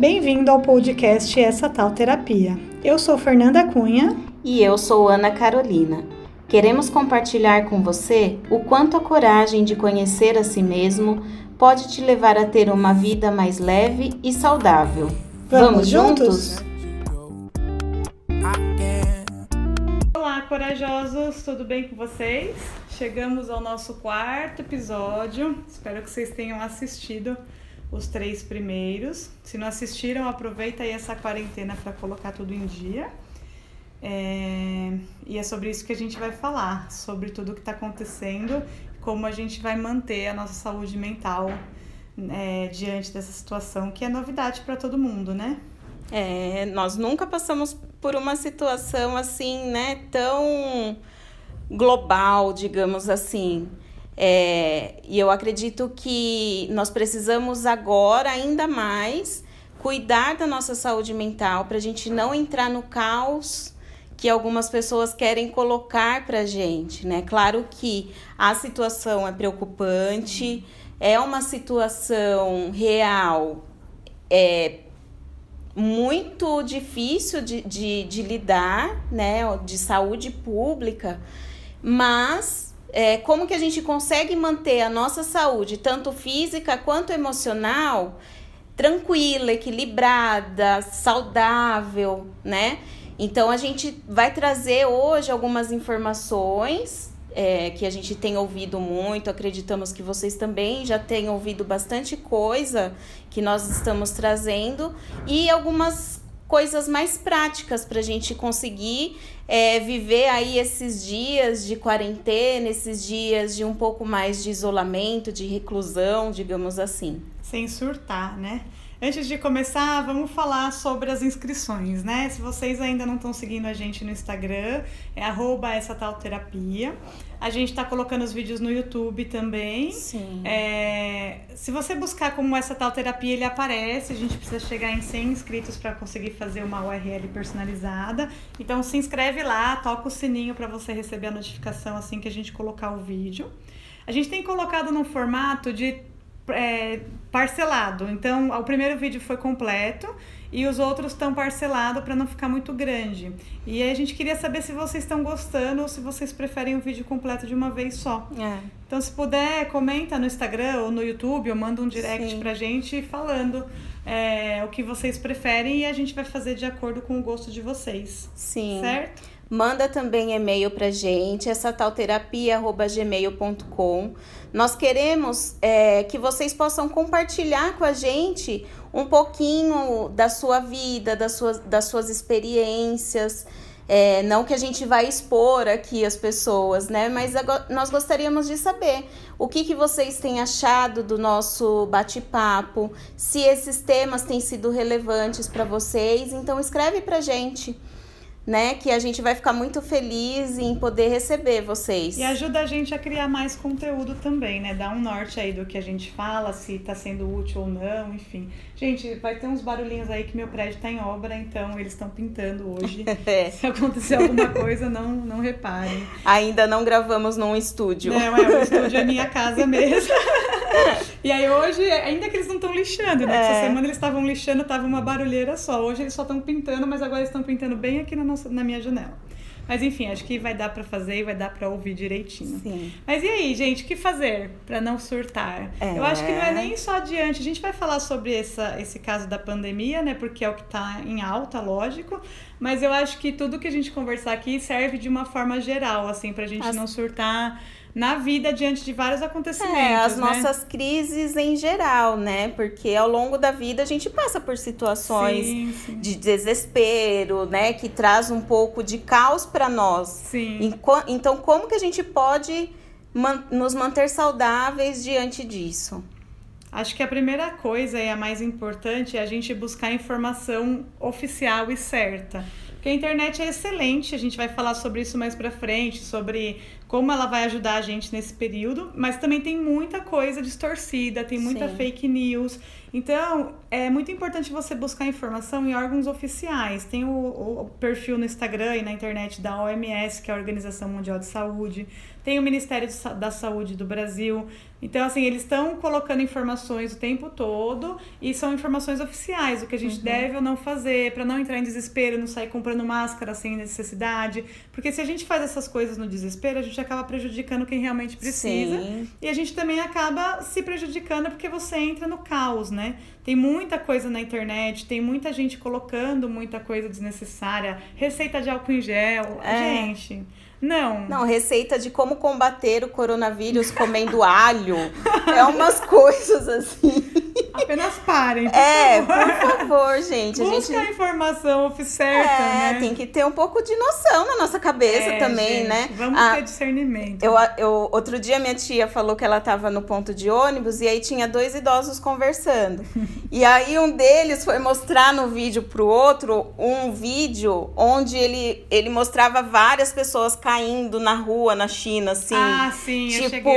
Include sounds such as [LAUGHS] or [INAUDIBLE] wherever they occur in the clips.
Bem-vindo ao podcast Essa Tal Terapia. Eu sou Fernanda Cunha. E eu sou Ana Carolina. Queremos compartilhar com você o quanto a coragem de conhecer a si mesmo pode te levar a ter uma vida mais leve e saudável. Vamos, Vamos juntos? Olá, corajosos, tudo bem com vocês? Chegamos ao nosso quarto episódio. Espero que vocês tenham assistido os três primeiros. Se não assistiram, aproveita aí essa quarentena para colocar tudo em dia. É... E é sobre isso que a gente vai falar, sobre tudo que está acontecendo, como a gente vai manter a nossa saúde mental é, diante dessa situação que é novidade para todo mundo, né? É, nós nunca passamos por uma situação assim, né, tão global, digamos assim. É, e eu acredito que nós precisamos agora ainda mais cuidar da nossa saúde mental para a gente não entrar no caos que algumas pessoas querem colocar para a gente, né? Claro que a situação é preocupante, é uma situação real, é muito difícil de, de, de lidar, né? De saúde pública, mas é, como que a gente consegue manter a nossa saúde, tanto física quanto emocional, tranquila, equilibrada, saudável, né? Então a gente vai trazer hoje algumas informações é, que a gente tem ouvido muito, acreditamos que vocês também já têm ouvido bastante coisa que nós estamos trazendo e algumas coisas mais práticas para a gente conseguir é, viver aí esses dias de quarentena, esses dias de um pouco mais de isolamento, de reclusão, digamos assim. Sem surtar, né? Antes de começar, vamos falar sobre as inscrições, né? Se vocês ainda não estão seguindo a gente no Instagram, é essa tal terapia. A gente está colocando os vídeos no YouTube também. Sim. É, se você buscar como essa tal terapia, ele aparece. A gente precisa chegar em 100 inscritos para conseguir fazer uma URL personalizada. Então se inscreve lá, toca o sininho para você receber a notificação assim que a gente colocar o vídeo. A gente tem colocado num formato de é, parcelado. Então, o primeiro vídeo foi completo e os outros estão parcelados para não ficar muito grande. E aí a gente queria saber se vocês estão gostando ou se vocês preferem o vídeo completo de uma vez só. É. Então, se puder, comenta no Instagram ou no YouTube ou manda um direct Sim. pra gente falando é, o que vocês preferem e a gente vai fazer de acordo com o gosto de vocês. Sim. Certo? Manda também e-mail pra gente, essa talterapia.gmail.com. Nós queremos é, que vocês possam compartilhar com a gente um pouquinho da sua vida, das suas, das suas experiências. É, não que a gente vai expor aqui as pessoas, né? Mas nós gostaríamos de saber o que, que vocês têm achado do nosso bate-papo, se esses temas têm sido relevantes para vocês. Então escreve pra gente né? Que a gente vai ficar muito feliz em poder receber vocês. E ajuda a gente a criar mais conteúdo também, né? Dá um norte aí do que a gente fala, se tá sendo útil ou não, enfim. Gente, vai ter uns barulhinhos aí que meu prédio tá em obra, então eles estão pintando hoje. [LAUGHS] é. Se acontecer alguma coisa, não, não reparem. Ainda não gravamos num estúdio. Não, é, o estúdio é minha casa mesmo. [LAUGHS] e aí hoje, ainda que eles não estão lixando, né? É. Essa semana eles estavam lixando, tava uma barulheira só. Hoje eles só estão pintando, mas agora eles estão pintando bem aqui na, nossa, na minha janela. Mas enfim, acho que vai dar para fazer e vai dar para ouvir direitinho. Sim. Mas e aí, gente, o que fazer para não surtar? É. Eu acho que não é nem só adiante. A gente vai falar sobre essa, esse caso da pandemia, né? Porque é o que está em alta, lógico. Mas eu acho que tudo que a gente conversar aqui serve de uma forma geral, assim, pra gente As... não surtar na vida diante de vários acontecimentos. É, as né? nossas crises em geral, né? Porque ao longo da vida a gente passa por situações sim, sim. de desespero, né? Que traz um pouco de caos para nós. Sim. Então, como que a gente pode man nos manter saudáveis diante disso? Acho que a primeira coisa e a mais importante é a gente buscar informação oficial e certa. Porque a internet é excelente, a gente vai falar sobre isso mais para frente, sobre como ela vai ajudar a gente nesse período, mas também tem muita coisa distorcida, tem muita Sim. fake news. Então, é muito importante você buscar informação em órgãos oficiais. Tem o, o, perfil no Instagram e na internet da OMS, que é a Organização Mundial de Saúde. Tem o Ministério da Saúde do Brasil. Então, assim, eles estão colocando informações o tempo todo e são informações oficiais, o que a gente uhum. deve ou não fazer, para não entrar em desespero, não sair comprando máscara sem necessidade. Porque se a gente faz essas coisas no desespero, a gente acaba prejudicando quem realmente precisa. Sim. E a gente também acaba se prejudicando porque você entra no caos, né? Tem muita coisa na internet, tem muita gente colocando muita coisa desnecessária, receita de álcool em gel. É. Gente. Não. Não, receita de como combater o coronavírus comendo alho. É umas coisas assim. Apenas parem. Por é, favor. por favor, gente. Busca a, gente... a informação certa, é, né? tem que ter um pouco de noção na nossa cabeça é, também, gente, né? Vamos ah, ter discernimento. Eu, eu, outro dia minha tia falou que ela estava no ponto de ônibus e aí tinha dois idosos conversando. [LAUGHS] e aí um deles foi mostrar no vídeo pro outro um vídeo onde ele, ele mostrava várias pessoas caindo na rua na China, assim. Ah, sim, tipo,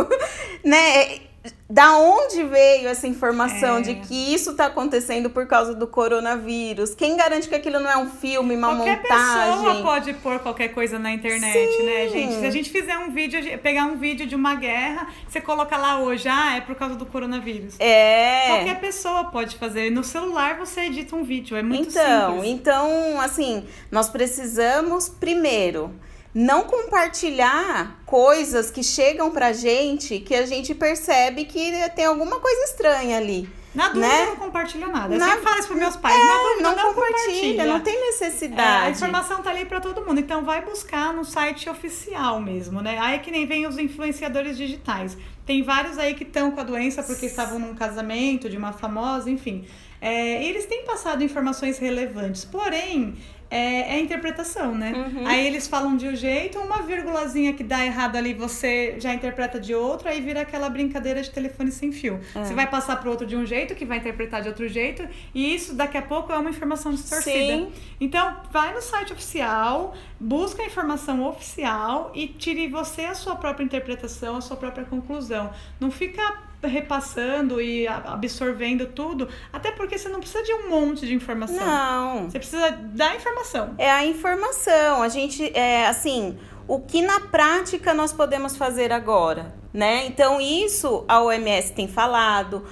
[LAUGHS] né? Da onde veio essa informação é. de que isso está acontecendo por causa do coronavírus? Quem garante que aquilo não é um filme, uma qualquer montagem? Qualquer pessoa pode pôr qualquer coisa na internet, Sim. né, gente? Se a gente fizer um vídeo, pegar um vídeo de uma guerra, você coloca lá hoje, ah, é por causa do coronavírus. É. Qualquer pessoa pode fazer. No celular você edita um vídeo, é muito então, simples. Então, assim, nós precisamos primeiro não compartilhar coisas que chegam pra gente que a gente percebe que tem alguma coisa estranha ali. Na dúvida, né? não compartilha nada. Eu Na... sempre falo isso pros meus pais. É, Na dúvida, não, não compartilha, compartilha, não tem necessidade. É, a informação tá ali para todo mundo. Então, vai buscar no site oficial mesmo, né? Aí é que nem vem os influenciadores digitais. Tem vários aí que estão com a doença porque estavam num casamento de uma famosa, enfim. É, eles têm passado informações relevantes. Porém, é, é interpretação, né? Uhum. Aí eles falam de um jeito, uma vírgulazinha que dá errado ali, você já interpreta de outro, aí vira aquela brincadeira de telefone sem fio. É. Você vai passar para outro de um jeito, que vai interpretar de outro jeito, e isso daqui a pouco é uma informação distorcida. Sim. Então, vai no site oficial, busca a informação oficial e tire você a sua própria interpretação, a sua própria conclusão. Não fica repassando e absorvendo tudo, até porque você não precisa de um monte de informação. Não. Você precisa da informação. É a informação. A gente, é assim, o que na prática nós podemos fazer agora, né? Então, isso a OMS tem falado,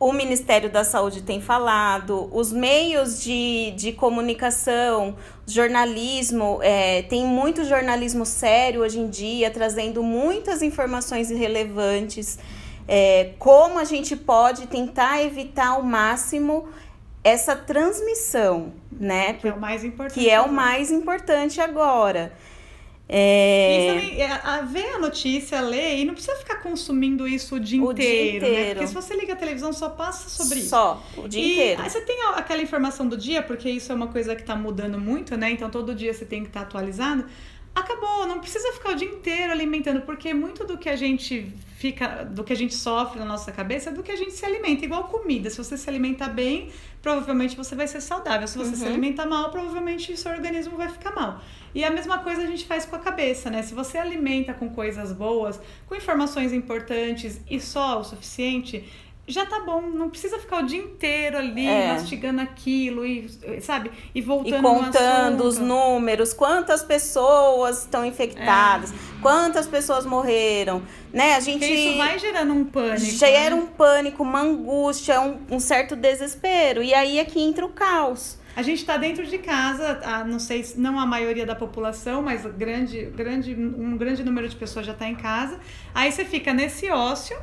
o Ministério da Saúde tem falado, os meios de, de comunicação, jornalismo, é, tem muito jornalismo sério hoje em dia, trazendo muitas informações relevantes é, como a gente pode tentar evitar ao máximo essa transmissão, né? Que é o mais importante. Que é o mais importante agora. É... E é, a, ver a notícia, ler, e não precisa ficar consumindo isso o dia, o inteiro, dia inteiro, né? Porque se você liga a televisão, só passa sobre isso. Só, o dia e inteiro. Aí você tem aquela informação do dia, porque isso é uma coisa que está mudando muito, né? Então todo dia você tem que estar tá atualizando acabou, não precisa ficar o dia inteiro alimentando, porque muito do que a gente fica, do que a gente sofre na nossa cabeça é do que a gente se alimenta, igual comida. Se você se alimenta bem, provavelmente você vai ser saudável. Se você uhum. se alimenta mal, provavelmente o seu organismo vai ficar mal. E a mesma coisa a gente faz com a cabeça, né? Se você alimenta com coisas boas, com informações importantes e só o suficiente, já tá bom, não precisa ficar o dia inteiro ali é. mastigando aquilo e, sabe, e voltando e contando os números, quantas pessoas estão infectadas, é. quantas pessoas morreram, né? A gente Porque isso vai gerando um pânico. Gera né? um pânico, uma angústia, um, um certo desespero e aí é que entra o caos. A gente está dentro de casa, a, não sei, não a maioria da população, mas grande, grande, um grande número de pessoas já está em casa. Aí você fica nesse ócio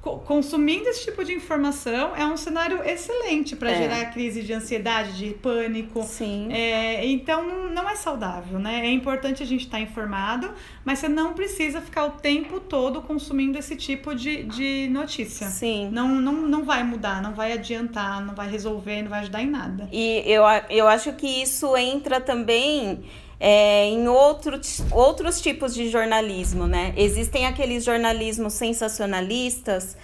consumindo esse tipo de informação é um cenário excelente para é. gerar crise de ansiedade, de pânico. Sim. É, então não é saudável, né? É importante a gente estar tá informado, mas você não precisa ficar o tempo todo consumindo esse tipo de, de notícia. Sim. Não, não, não vai mudar, não vai adiantar, não vai resolver, não vai ajudar em nada. E eu, eu acho que isso entra também é, em outros, outros tipos de jornalismo, né? Existem aqueles jornalismos sensacionalistas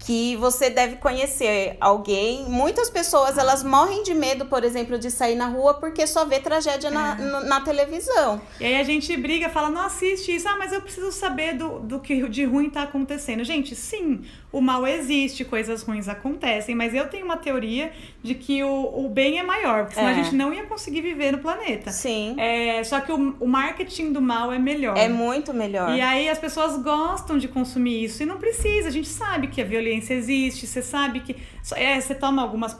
que você deve conhecer alguém. Muitas pessoas elas morrem de medo, por exemplo, de sair na rua porque só vê tragédia é. na, na, televisão. E aí a gente briga, fala, não assiste isso, ah, mas eu preciso saber do, do que de ruim tá acontecendo. Gente, sim, o mal existe, coisas ruins acontecem, mas eu tenho uma teoria de que o, o bem é maior, porque senão é. a gente não ia conseguir viver no planeta. Sim. É, só que o, o marketing do mal é melhor. É muito melhor. E aí as pessoas gostam de consumir isso e não precisa, a gente sabe que a violência existe, você sabe que. É, você toma algumas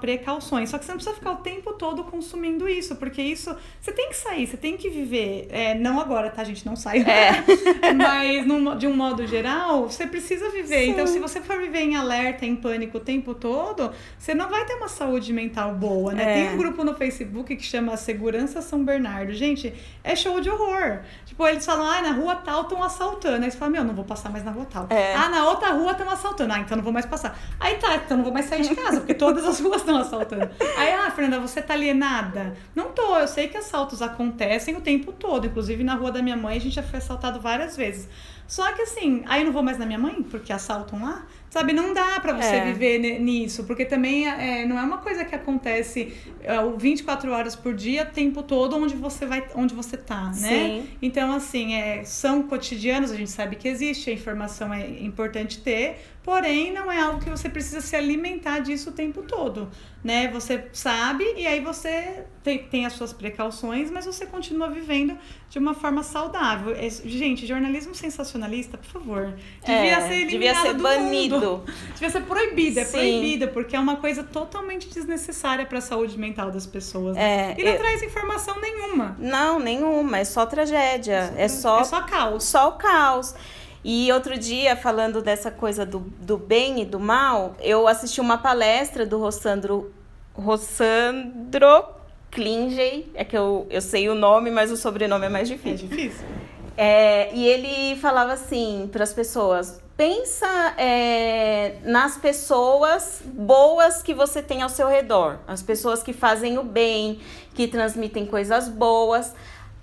precauções, só que você não precisa ficar o tempo todo consumindo isso, porque isso. Você tem que sair, você tem que viver. É, não agora, tá, gente? Não sai. É. [LAUGHS] Mas num, de um modo geral, você precisa viver. Sim. Então, se você for viver em alerta, em pânico o tempo todo, você não vai ter uma saúde mental boa, né? É. Tem um grupo no Facebook que chama Segurança São Bernardo. Gente, é show de horror. Tipo, eles falam, ah, na rua tal estão assaltando. Aí você fala, meu, não vou passar mais na rua tal. É. Ah, na outra rua estão assaltando. Ah, então não vou mais passar. Aí tá, então não vou mais sair de casa, porque todas as ruas estão assaltando. Aí, ah, Fernanda, você tá alienada? Não tô, eu sei que assaltos acontecem o tempo todo. Inclusive, na rua da minha mãe, a gente já foi assaltado várias vezes. Só que assim, aí eu não vou mais na minha mãe, porque assaltam lá. Sabe, não dá para você é. viver nisso, porque também é, não é uma coisa que acontece é, 24 horas por dia, tempo todo, onde você vai, onde você tá, né? Sim. Então, assim, é, são cotidianos, a gente sabe que existe, a informação é importante ter, porém não é algo que você precisa se alimentar disso o tempo todo, né? Você sabe e aí você tem, tem as suas precauções, mas você continua vivendo de uma forma saudável. É, gente, jornalismo sensacionalista, por favor, devia é, ser eliminado devia ser do banido. Mundo. Devia ser proibido, é Sim. proibida, porque é uma coisa totalmente desnecessária para a saúde mental das pessoas. É, e não eu... traz informação nenhuma. Não, nenhuma, é só tragédia, é só, é só caos. Só o caos. E outro dia, falando dessa coisa do, do bem e do mal, eu assisti uma palestra do Rossandro, Rossandro Klingey, é que eu, eu sei o nome, mas o sobrenome é mais difícil. É difícil. É, e ele falava assim para as pessoas: pensa é, nas pessoas boas que você tem ao seu redor, as pessoas que fazem o bem, que transmitem coisas boas.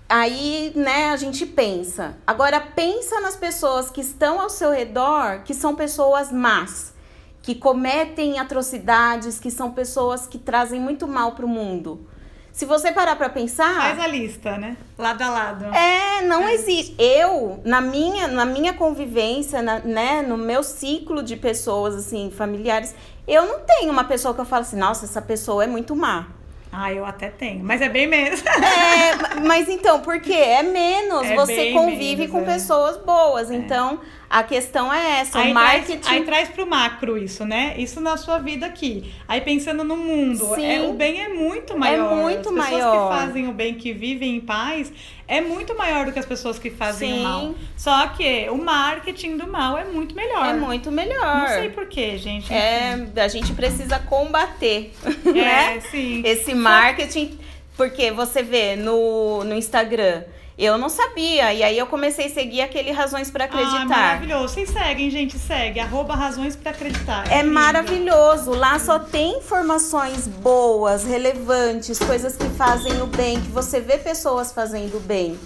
Aí, né, a gente pensa. Agora, pensa nas pessoas que estão ao seu redor, que são pessoas más, que cometem atrocidades, que são pessoas que trazem muito mal para o mundo. Se você parar para pensar. Faz a lista, né? Lado a lado. É, não é. existe. Eu, na minha, na minha convivência, na, né, no meu ciclo de pessoas, assim, familiares, eu não tenho uma pessoa que eu falo assim, nossa, essa pessoa é muito má. Ah, eu até tenho, mas é bem menos. É, mas então, por quê? É menos. [LAUGHS] É você convive menos, com é. pessoas boas. É. Então, a questão é essa, aí o marketing... Traz, aí traz pro macro isso, né? Isso na sua vida aqui. Aí pensando no mundo, é, o bem é muito maior. É muito As maior. As pessoas que fazem o bem, que vivem em paz, é muito maior do que as pessoas que fazem Sim. o mal. Só que o marketing do mal é muito melhor. É muito melhor. Não sei porquê, gente. É, a gente precisa combater, é, [LAUGHS] né? Sim. Esse marketing, porque você vê no, no Instagram eu não sabia. E aí eu comecei a seguir aquele Razões para Acreditar. Ah, maravilhoso. Vocês seguem, gente, segue. Arroba Razões para Acreditar. É, é maravilhoso. Lá só tem informações boas, relevantes, coisas que fazem o bem, que você vê pessoas fazendo o bem.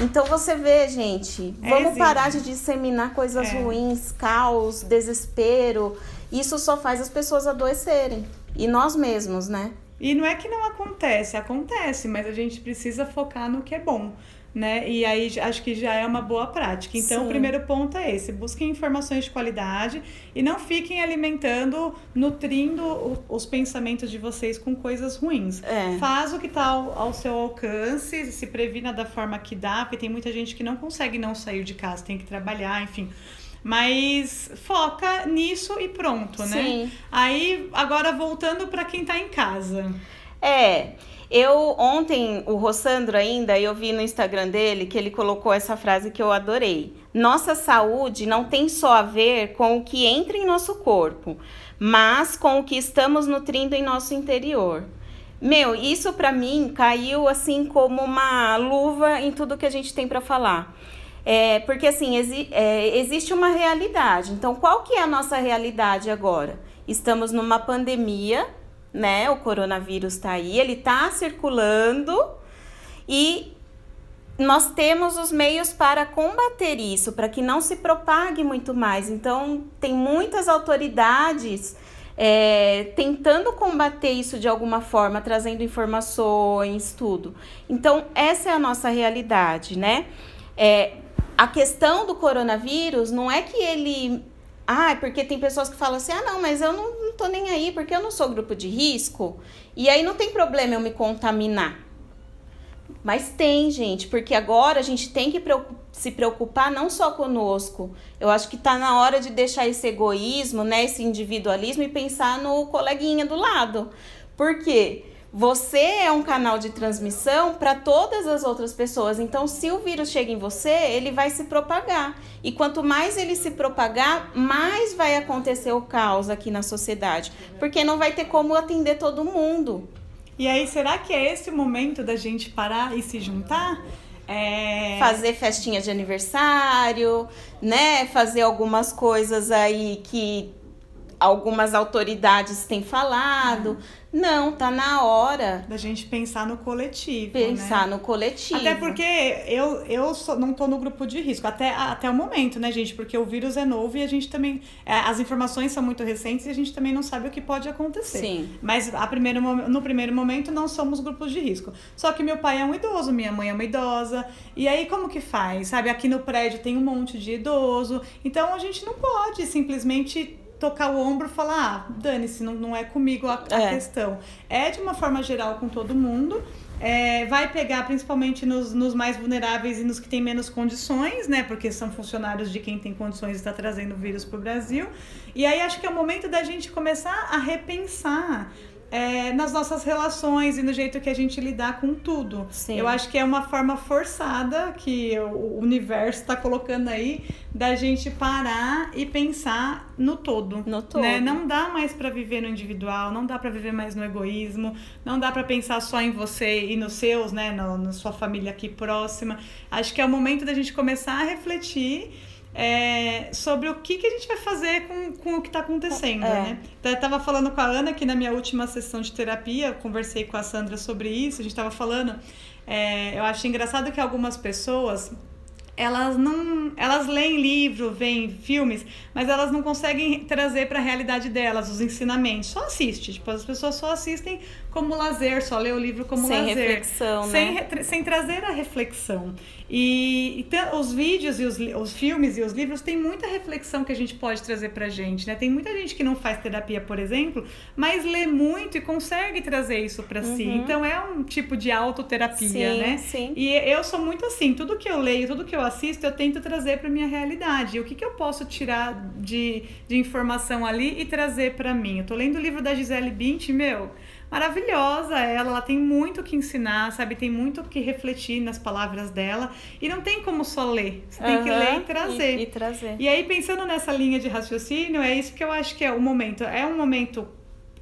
Então você vê, gente, é, vamos parar de disseminar coisas é. ruins, caos, desespero. Isso só faz as pessoas adoecerem. E nós mesmos, né? E não é que não acontece, acontece, mas a gente precisa focar no que é bom né? E aí acho que já é uma boa prática. Então, Sim. o primeiro ponto é esse: busquem informações de qualidade e não fiquem alimentando, nutrindo os pensamentos de vocês com coisas ruins. É. Faz o que está ao, ao, seu alcance, se previna da forma que dá, porque tem muita gente que não consegue não sair de casa, tem que trabalhar, enfim. Mas foca nisso e pronto, né? Sim. Aí, agora voltando para quem está em casa. É. Eu ontem, o Rossandro ainda, eu vi no Instagram dele que ele colocou essa frase que eu adorei. Nossa saúde não tem só a ver com o que entra em nosso corpo, mas com o que estamos nutrindo em nosso interior. Meu, isso para mim caiu assim como uma luva em tudo que a gente tem para falar. É, porque assim, exi é, existe uma realidade. Então, qual que é a nossa realidade agora? Estamos numa pandemia né? O coronavírus está aí, ele está circulando e nós temos os meios para combater isso, para que não se propague muito mais. Então, tem muitas autoridades é, tentando combater isso de alguma forma, trazendo informações, tudo. Então, essa é a nossa realidade, né? É, a questão do coronavírus não é que ele. Ah, porque tem pessoas que falam assim: ah, não, mas eu não, não tô nem aí, porque eu não sou grupo de risco. E aí não tem problema eu me contaminar. Mas tem, gente, porque agora a gente tem que se preocupar não só conosco. Eu acho que está na hora de deixar esse egoísmo, né, esse individualismo e pensar no coleguinha do lado. Por quê? Você é um canal de transmissão para todas as outras pessoas. Então, se o vírus chega em você, ele vai se propagar. E quanto mais ele se propagar, mais vai acontecer o caos aqui na sociedade. Porque não vai ter como atender todo mundo. E aí, será que é esse o momento da gente parar e se juntar? É... Fazer festinha de aniversário, né? Fazer algumas coisas aí que algumas autoridades têm falado. Não, tá na hora. Da gente pensar no coletivo. Pensar né? no coletivo. Até porque eu, eu sou, não tô no grupo de risco, até, até o momento, né, gente? Porque o vírus é novo e a gente também. É, as informações são muito recentes e a gente também não sabe o que pode acontecer. Sim. Mas a primeiro, no primeiro momento não somos grupos de risco. Só que meu pai é um idoso, minha mãe é uma idosa. E aí, como que faz? Sabe, aqui no prédio tem um monte de idoso. Então a gente não pode simplesmente tocar o ombro e falar, ah, dane-se, não, não é comigo a, a é. questão. É de uma forma geral com todo mundo. É, vai pegar principalmente nos, nos mais vulneráveis e nos que têm menos condições, né? Porque são funcionários de quem tem condições e está trazendo o vírus para o Brasil. E aí acho que é o momento da gente começar a repensar é, nas nossas relações e no jeito que a gente lidar com tudo. Sim. Eu acho que é uma forma forçada que o universo está colocando aí da gente parar e pensar no todo. No todo. Né? Não dá mais para viver no individual, não dá para viver mais no egoísmo, não dá para pensar só em você e nos seus, né, no, na sua família aqui próxima. Acho que é o momento da gente começar a refletir é, sobre o que, que a gente vai fazer com, com o que está acontecendo, é. né? Então, eu estava falando com a Ana aqui na minha última sessão de terapia, conversei com a Sandra sobre isso, a gente estava falando, é, eu acho engraçado que algumas pessoas elas não elas leem livro, veem filmes, mas elas não conseguem trazer para a realidade delas os ensinamentos. Só assiste, tipo, as pessoas só assistem como lazer, só lê o livro como sem lazer. Reflexão, sem né? sem trazer a reflexão. E, e os vídeos e os, os filmes e os livros têm muita reflexão que a gente pode trazer pra gente, né? Tem muita gente que não faz terapia, por exemplo, mas lê muito e consegue trazer isso para uhum. si. Então é um tipo de autoterapia, sim, né? Sim. E eu sou muito assim, tudo que eu leio, tudo que eu assisto, eu tento trazer para minha realidade. E o que, que eu posso tirar de, de informação ali e trazer para mim? Eu tô lendo o livro da Gisele Bündchen, meu, maravilhosa ela, ela tem muito que ensinar, sabe? Tem muito que refletir nas palavras dela. E não tem como só ler. Você tem uhum, que ler e trazer. E, e trazer. E aí, pensando nessa linha de raciocínio, é isso que eu acho que é o momento. É um momento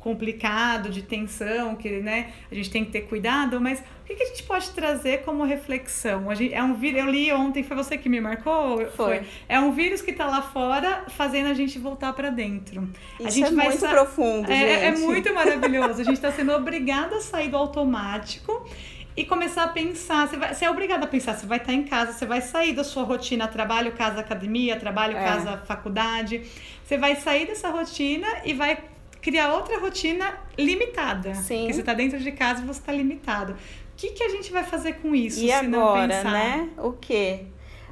complicado, de tensão, que né, a gente tem que ter cuidado, mas o que, que a gente pode trazer como reflexão? A gente, é um vírus, eu li ontem, foi você que me marcou? Foi. foi. É um vírus que está lá fora fazendo a gente voltar para dentro. Isso a gente é muito profundo, é, é, muito maravilhoso. A gente está [LAUGHS] sendo obrigada a sair do automático e começar a pensar. Você, vai, você é obrigado a pensar. Você vai estar em casa, você vai sair da sua rotina trabalho, casa, academia, trabalho, é. casa, faculdade. Você vai sair dessa rotina e vai criar outra rotina limitada. Sim. Porque você está dentro de casa e você está limitado. O que, que a gente vai fazer com isso? E agora, né? O quê?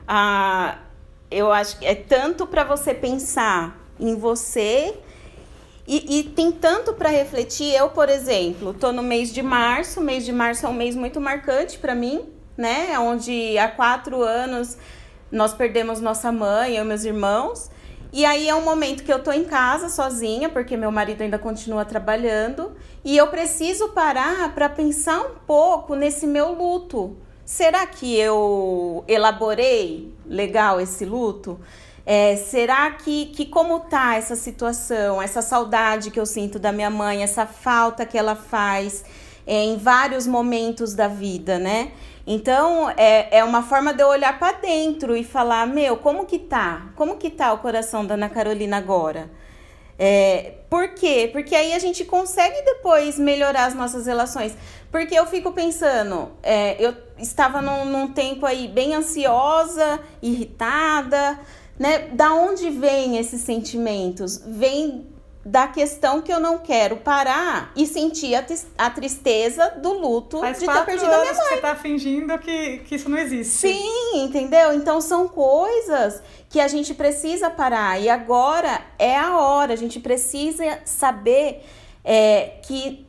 Ah, eu acho que é tanto para você pensar em você e, e tem tanto para refletir. Eu, por exemplo, tô no mês de março. O mês de março é um mês muito marcante para mim, né? Onde há quatro anos nós perdemos nossa mãe, eu e meus irmãos. E aí é um momento que eu tô em casa sozinha, porque meu marido ainda continua trabalhando, e eu preciso parar para pensar um pouco nesse meu luto. Será que eu elaborei legal esse luto? É, será que, que como tá essa situação, essa saudade que eu sinto da minha mãe, essa falta que ela faz é, em vários momentos da vida, né? Então, é, é uma forma de eu olhar para dentro e falar, meu, como que tá? Como que tá o coração da Ana Carolina agora? É, por quê? Porque aí a gente consegue depois melhorar as nossas relações. Porque eu fico pensando, é, eu estava num, num tempo aí bem ansiosa, irritada, né? Da onde vem esses sentimentos? Vem da questão que eu não quero parar e sentir a, a tristeza do luto Faz de ter perdido a minha mãe. você tá fingindo que, que isso não existe. Sim, entendeu? Então são coisas que a gente precisa parar. E agora é a hora, a gente precisa saber é, que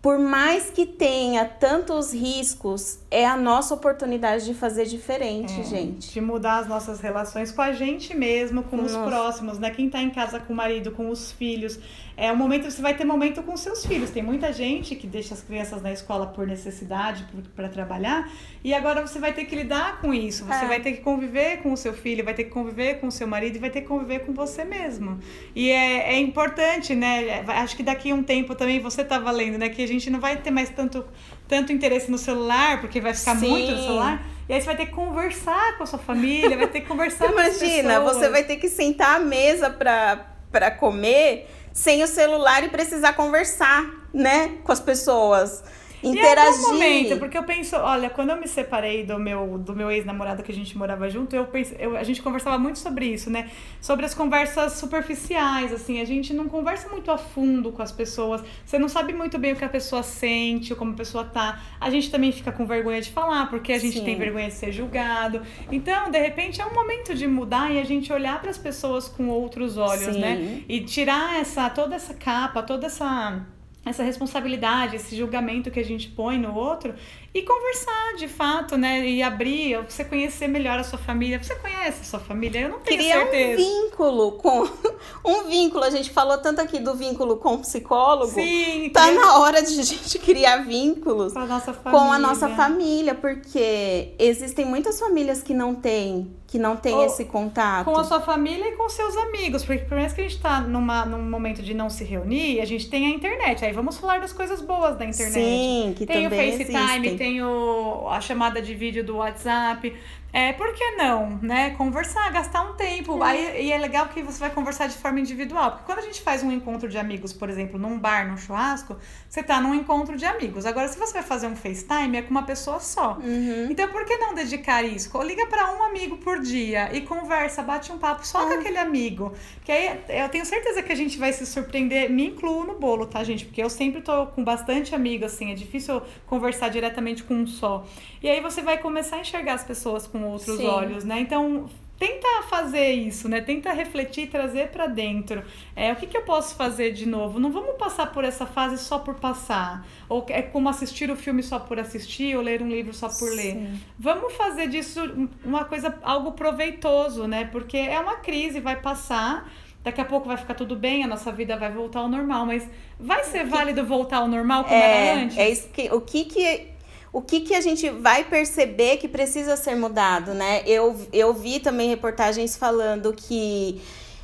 por mais que tenha tantos riscos, é a nossa oportunidade de fazer diferente, é, gente. De mudar as nossas relações com a gente mesmo, com os próximos, né? Quem tá em casa com o marido, com os filhos. É um momento, você vai ter momento com seus filhos. Tem muita gente que deixa as crianças na escola por necessidade, para trabalhar, e agora você vai ter que lidar com isso. Você é. vai ter que conviver com o seu filho, vai ter que conviver com o seu marido e vai ter que conviver com você mesmo. E é, é importante, né? Acho que daqui a um tempo também você tá valendo, né? Que a gente não vai ter mais tanto, tanto interesse no celular, porque vai ficar Sim. muito no celular. E aí você vai ter que conversar com a sua família, vai ter que conversar Imagina, com as pessoas. Imagina, você vai ter que sentar à mesa para comer sem o celular e precisar conversar, né, com as pessoas interagir. E é momento, porque eu penso, olha, quando eu me separei do meu, do meu ex-namorado que a gente morava junto, eu, pense, eu a gente conversava muito sobre isso, né? Sobre as conversas superficiais, assim, a gente não conversa muito a fundo com as pessoas. Você não sabe muito bem o que a pessoa sente, ou como a pessoa tá. A gente também fica com vergonha de falar, porque a gente Sim. tem vergonha de ser julgado. Então, de repente, é um momento de mudar e a gente olhar para as pessoas com outros olhos, Sim. né? E tirar essa toda essa capa, toda essa essa responsabilidade, esse julgamento que a gente põe no outro e conversar de fato, né? E abrir, você conhecer melhor a sua família. Você conhece a sua família? Eu não tenho Criar certeza. um vínculo com [LAUGHS] um vínculo. A gente falou tanto aqui do vínculo com o psicólogo. Sim, tá criar... na hora de a gente [LAUGHS] criar vínculos com a nossa família. Com a nossa família, porque existem muitas famílias que não têm que não tem Ou esse contato. Com a sua família e com seus amigos. Porque por mais que a gente tá numa, num momento de não se reunir, a gente tem a internet. Aí vamos falar das coisas boas da internet. Sim, que tem também o FaceTime, existem. Tem o, a chamada de vídeo do WhatsApp. É, por que não, né? Conversar, gastar um tempo. É. Aí, e é legal que você vai conversar de forma individual. Porque quando a gente faz um encontro de amigos, por exemplo, num bar, num churrasco, você tá num encontro de amigos. Agora, se você vai fazer um FaceTime, é com uma pessoa só. Uhum. Então, por que não dedicar isso? Liga para um amigo por dia e conversa, bate um papo só com ah. aquele amigo. Que aí eu tenho certeza que a gente vai se surpreender. Me incluo no bolo, tá, gente? Porque eu sempre tô com bastante amigo, assim. É difícil conversar diretamente com um só. E aí você vai começar a enxergar as pessoas com outros Sim. olhos, né? Então, tenta fazer isso, né? Tenta refletir, trazer para dentro. É, o que, que eu posso fazer de novo? Não vamos passar por essa fase só por passar. Ou é como assistir o filme só por assistir, ou ler um livro só por ler. Sim. Vamos fazer disso uma coisa, algo proveitoso, né? Porque é uma crise, vai passar. Daqui a pouco vai ficar tudo bem, a nossa vida vai voltar ao normal, mas vai ser válido voltar ao normal como é, era antes? É isso que, o que que o que, que a gente vai perceber que precisa ser mudado, né? Eu, eu vi também reportagens falando que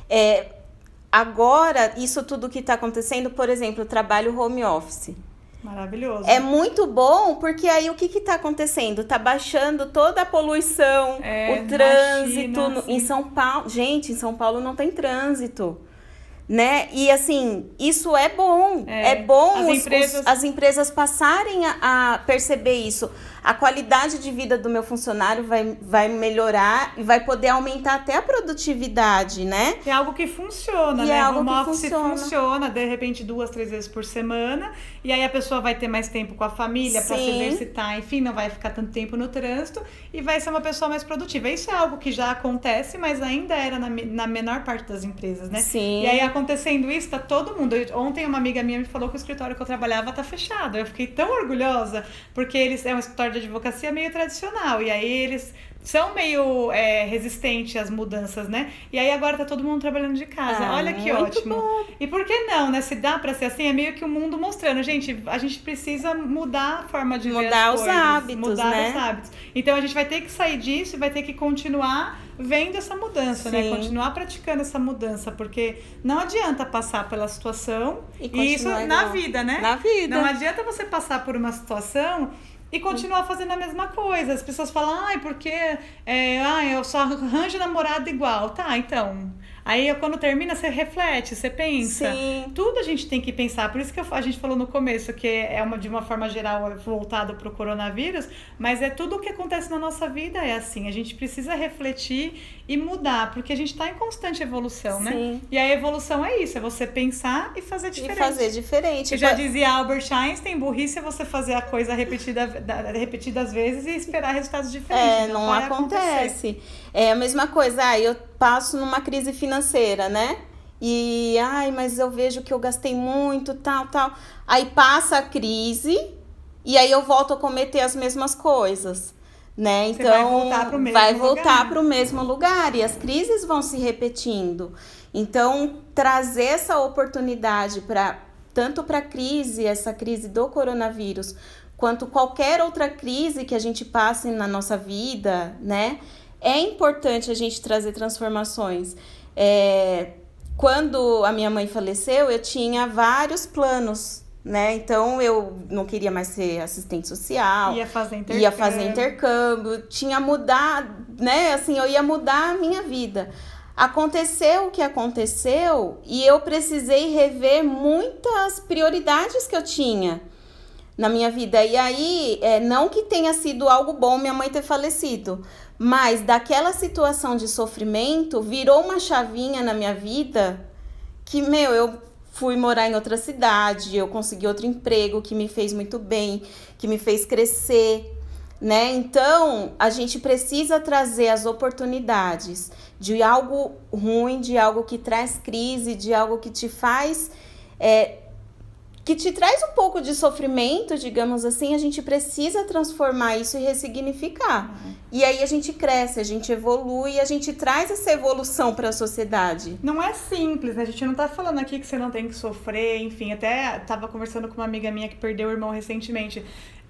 é, agora, isso tudo que está acontecendo, por exemplo, o trabalho home office. Maravilhoso. É muito bom, porque aí o que está acontecendo? Está baixando toda a poluição, é, o trânsito. Em São Paulo. Gente, em São Paulo não tem trânsito né? E assim, isso é bom. É, é bom as, os, empresas... Os, as empresas passarem a, a, perceber isso. A qualidade de vida do meu funcionário vai, vai melhorar e vai poder aumentar até a produtividade, né? É algo que funciona, e né? É algo Home que funciona. funciona, de repente, duas, três vezes por semana. E aí a pessoa vai ter mais tempo com a família para se exercitar, enfim, não vai ficar tanto tempo no trânsito e vai ser uma pessoa mais produtiva. Isso é algo que já acontece, mas ainda era na, na menor parte das empresas, né? Sim. E aí acontecendo isso, tá todo mundo. Ontem uma amiga minha me falou que o escritório que eu trabalhava tá fechado. Eu fiquei tão orgulhosa, porque eles é um escritório de advocacia meio tradicional. E aí eles são meio é, resistentes às mudanças, né? E aí agora tá todo mundo trabalhando de casa. Ah, Olha que ótimo. Bom. E por que não, né? Se dá para ser assim, é meio que o mundo mostrando, gente, a gente precisa mudar a forma de mudar os coisas, hábitos, mudar né? os hábitos. Então a gente vai ter que sair disso e vai ter que continuar vendo essa mudança, né? Sim. né? Continuar praticando essa mudança, porque não adianta passar pela situação e, e isso igual. na vida, né? Na vida. Não adianta você passar por uma situação e continuar fazendo a mesma coisa. As pessoas falam, ai, porque é, ai, eu só arranjo namorado igual. Tá, então. Aí quando termina, você reflete, você pensa. Sim. Tudo a gente tem que pensar. Por isso que a gente falou no começo que é uma, de uma forma geral voltado para o coronavírus, mas é tudo o que acontece na nossa vida é assim. A gente precisa refletir e mudar, porque a gente está em constante evolução, né? Sim. E a evolução é isso, é você pensar e fazer diferente. E fazer diferente. Eu já dizia Albert Einstein, burrice é você fazer a coisa repetida, repetidas vezes e esperar resultados diferentes. É, não, não acontece. É a mesma coisa, ah, eu passo numa crise financeira, né? E, ai, mas eu vejo que eu gastei muito, tal, tal. Aí passa a crise e aí eu volto a cometer as mesmas coisas né? Então vai voltar para o mesmo, mesmo lugar e as crises vão se repetindo. Então trazer essa oportunidade para tanto para a crise, essa crise do coronavírus, quanto qualquer outra crise que a gente passe na nossa vida, né? É importante a gente trazer transformações. É, quando a minha mãe faleceu, eu tinha vários planos né? Então eu não queria mais ser assistente social. Ia fazer intercâmbio. Ia fazer intercâmbio, tinha mudar, né? Assim, eu ia mudar a minha vida. Aconteceu o que aconteceu e eu precisei rever muitas prioridades que eu tinha na minha vida. E aí, é, não que tenha sido algo bom minha mãe ter falecido, mas daquela situação de sofrimento virou uma chavinha na minha vida que, meu, eu fui morar em outra cidade, eu consegui outro emprego que me fez muito bem, que me fez crescer, né? Então, a gente precisa trazer as oportunidades de algo ruim, de algo que traz crise, de algo que te faz é, que te traz um pouco de sofrimento, digamos assim, a gente precisa transformar isso e ressignificar. Uhum. E aí a gente cresce, a gente evolui, a gente traz essa evolução para a sociedade. Não é simples, né? A gente não tá falando aqui que você não tem que sofrer, enfim, até tava conversando com uma amiga minha que perdeu o irmão recentemente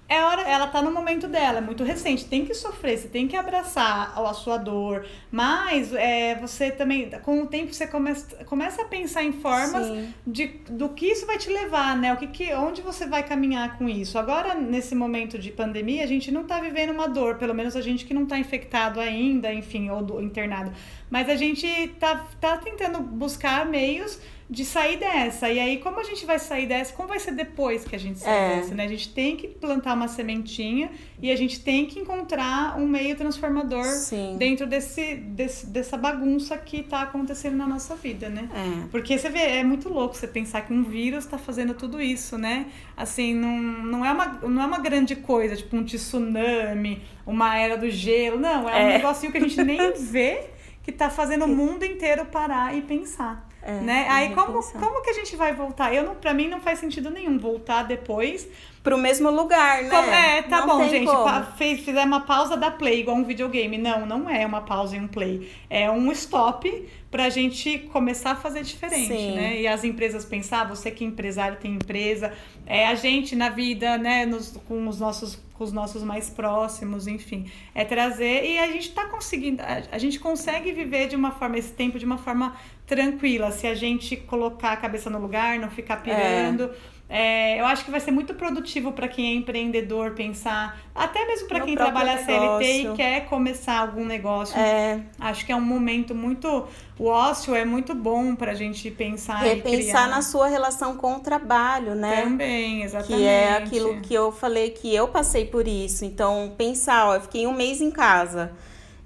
é hora, ela tá no momento dela, é muito recente, tem que sofrer, você tem que abraçar a sua dor, mas é, você também, com o tempo, você começa, começa a pensar em formas de, do que isso vai te levar, né? O que, que, onde você vai caminhar com isso. Agora, nesse momento de pandemia, a gente não tá vivendo uma dor, pelo menos a gente que não tá infectado ainda, enfim, ou do, internado, mas a gente tá, tá tentando buscar meios de sair dessa. E aí, como a gente vai sair dessa? Como vai ser depois que a gente sair é. dessa, né? A gente tem que plantar uma sementinha e a gente tem que encontrar um meio transformador Sim. dentro desse, desse, dessa bagunça que está acontecendo na nossa vida, né? É. Porque você vê, é muito louco você pensar que um vírus está fazendo tudo isso, né? Assim, não, não, é uma, não é uma grande coisa, tipo um tsunami, uma era do gelo. Não, é, é. um negocinho que a gente nem [LAUGHS] vê que está fazendo o mundo inteiro parar e pensar. É, né? Aí como, como que a gente vai voltar? Eu não, para mim não faz sentido nenhum voltar depois pro mesmo lugar, né? Como, é, tá não bom, gente. Fez, fizer uma pausa da play igual um videogame. Não, não é uma pausa e um play. É um stop pra gente começar a fazer diferente, Sim. né? E as empresas pensar, você que é empresário tem empresa, é a gente na vida, né, nos, com os nossos com os nossos mais próximos, enfim, é trazer e a gente tá conseguindo, a, a gente consegue viver de uma forma esse tempo de uma forma tranquila, se a gente colocar a cabeça no lugar, não ficar pirando. É é, eu acho que vai ser muito produtivo para quem é empreendedor pensar, até mesmo para quem trabalha negócio. CLT e quer começar algum negócio. É. Acho que é um momento muito. O ócio é muito bom para a gente pensar Repensar na sua relação com o trabalho, né? Também, exatamente. Que é aquilo que eu falei que eu passei por isso. Então, pensar, ó, eu fiquei um mês em casa.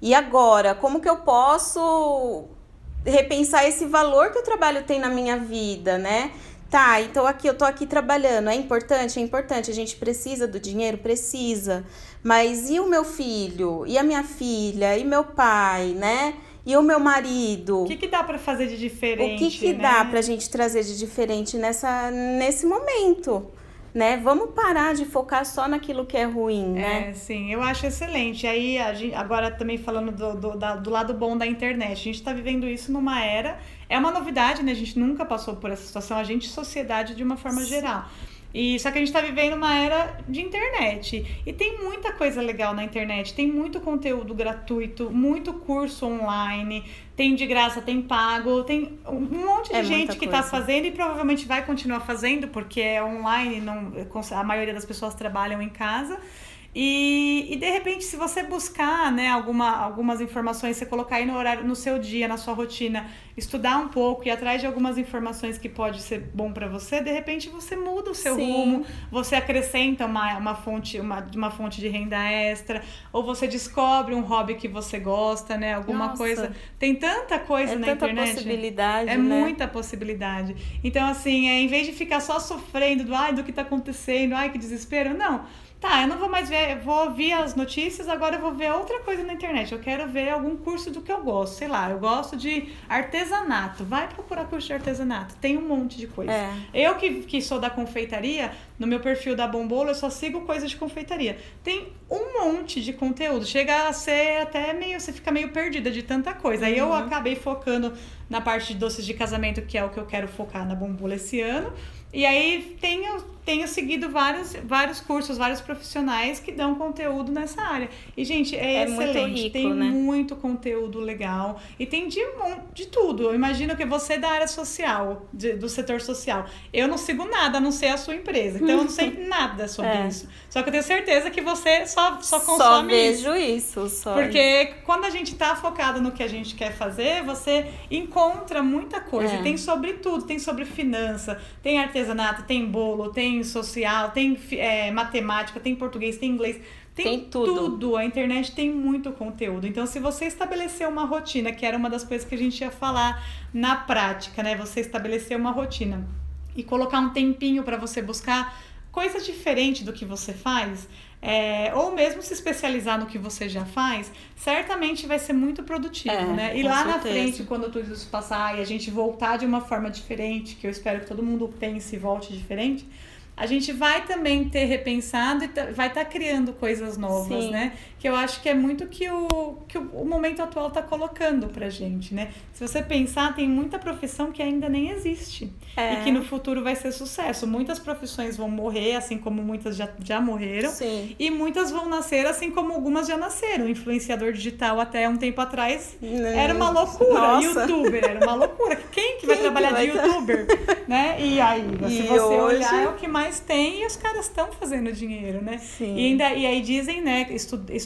E agora, como que eu posso repensar esse valor que o trabalho tem na minha vida, né? Tá, então aqui eu tô aqui trabalhando. É importante? É importante. A gente precisa do dinheiro? Precisa. Mas e o meu filho? E a minha filha? E meu pai, né? E o meu marido? O que, que dá para fazer de diferente? O que, que né? dá pra gente trazer de diferente nessa, nesse momento? Né? Vamos parar de focar só naquilo que é ruim, né? É, sim, eu acho excelente. Aí, gente, agora também falando do, do, da, do lado bom da internet, a gente está vivendo isso numa era. É uma novidade, né? A gente nunca passou por essa situação, a gente, sociedade, de uma forma sim. geral. E só que a gente está vivendo uma era de internet. E tem muita coisa legal na internet. Tem muito conteúdo gratuito, muito curso online. Tem de graça, tem pago. Tem um monte de é gente que está fazendo e provavelmente vai continuar fazendo, porque é online, não, a maioria das pessoas trabalham em casa. E, e de repente, se você buscar né, alguma, algumas informações, você colocar aí no horário, no seu dia, na sua rotina, estudar um pouco e atrás de algumas informações que pode ser bom para você, de repente você muda o seu Sim. rumo, você acrescenta uma, uma, fonte, uma, uma fonte de renda extra, ou você descobre um hobby que você gosta, né? Alguma Nossa. coisa. Tem tanta coisa é na tanta internet. possibilidade. É né? muita possibilidade. Então, assim, é, em vez de ficar só sofrendo do ai, do que tá acontecendo, ai, que desespero, não Tá, eu não vou mais ver, vou ouvir as notícias, agora eu vou ver outra coisa na internet. Eu quero ver algum curso do que eu gosto. Sei lá, eu gosto de artesanato. Vai procurar curso de artesanato. Tem um monte de coisa. É. Eu que, que sou da confeitaria, no meu perfil da Bombolo, eu só sigo coisas de confeitaria. Tem um monte de conteúdo. Chega a ser até meio. Você fica meio perdida de tanta coisa. Uhum. Aí eu uhum. acabei focando na parte de doces de casamento, que é o que eu quero focar na Bombolo esse ano. E aí tenho, tenho seguido vários, vários cursos, vários profissionais que dão conteúdo nessa área. E, gente, é, é excelente. Rico, tem né? muito conteúdo legal. E tem de, de tudo. Eu imagino que você é da área social, de, do setor social. Eu não sigo nada, a não ser a sua empresa. Então eu não sei [LAUGHS] nada sobre é. isso. Só que eu tenho certeza que você só, só consome só vejo isso. isso só Porque isso. quando a gente tá focado no que a gente quer fazer, você encontra muita coisa. É. Tem sobre tudo. Tem sobre finança, tem artesanato artesanato, tem bolo, tem social, tem é, matemática, tem português, tem inglês. Tem, tem tudo. tudo. A internet tem muito conteúdo. Então, se você estabelecer uma rotina, que era uma das coisas que a gente ia falar na prática, né? Você estabelecer uma rotina e colocar um tempinho para você buscar coisa diferente do que você faz, é, ou mesmo se especializar no que você já faz, certamente vai ser muito produtivo, é, né? E lá certeza. na frente, quando tudo isso passar e a gente voltar de uma forma diferente, que eu espero que todo mundo pense e volte diferente, a gente vai também ter repensado e vai estar tá criando coisas novas, Sim. né? Que eu acho que é muito que o, que o, momento atual está colocando pra gente, né? Se você pensar, tem muita profissão que ainda nem existe. É. E que no futuro vai ser sucesso. Muitas profissões vão morrer, assim como muitas já, já morreram. Sim. E muitas vão nascer, assim como algumas já nasceram. O influenciador digital até um tempo atrás era uma loucura. Nossa. Youtuber era uma loucura. Quem que Quem vai trabalhar que vai de youtuber? né? E aí, se você hoje... olhar, é o que mais tem e os caras estão fazendo dinheiro, né? Sim. E, ainda, e aí dizem, né,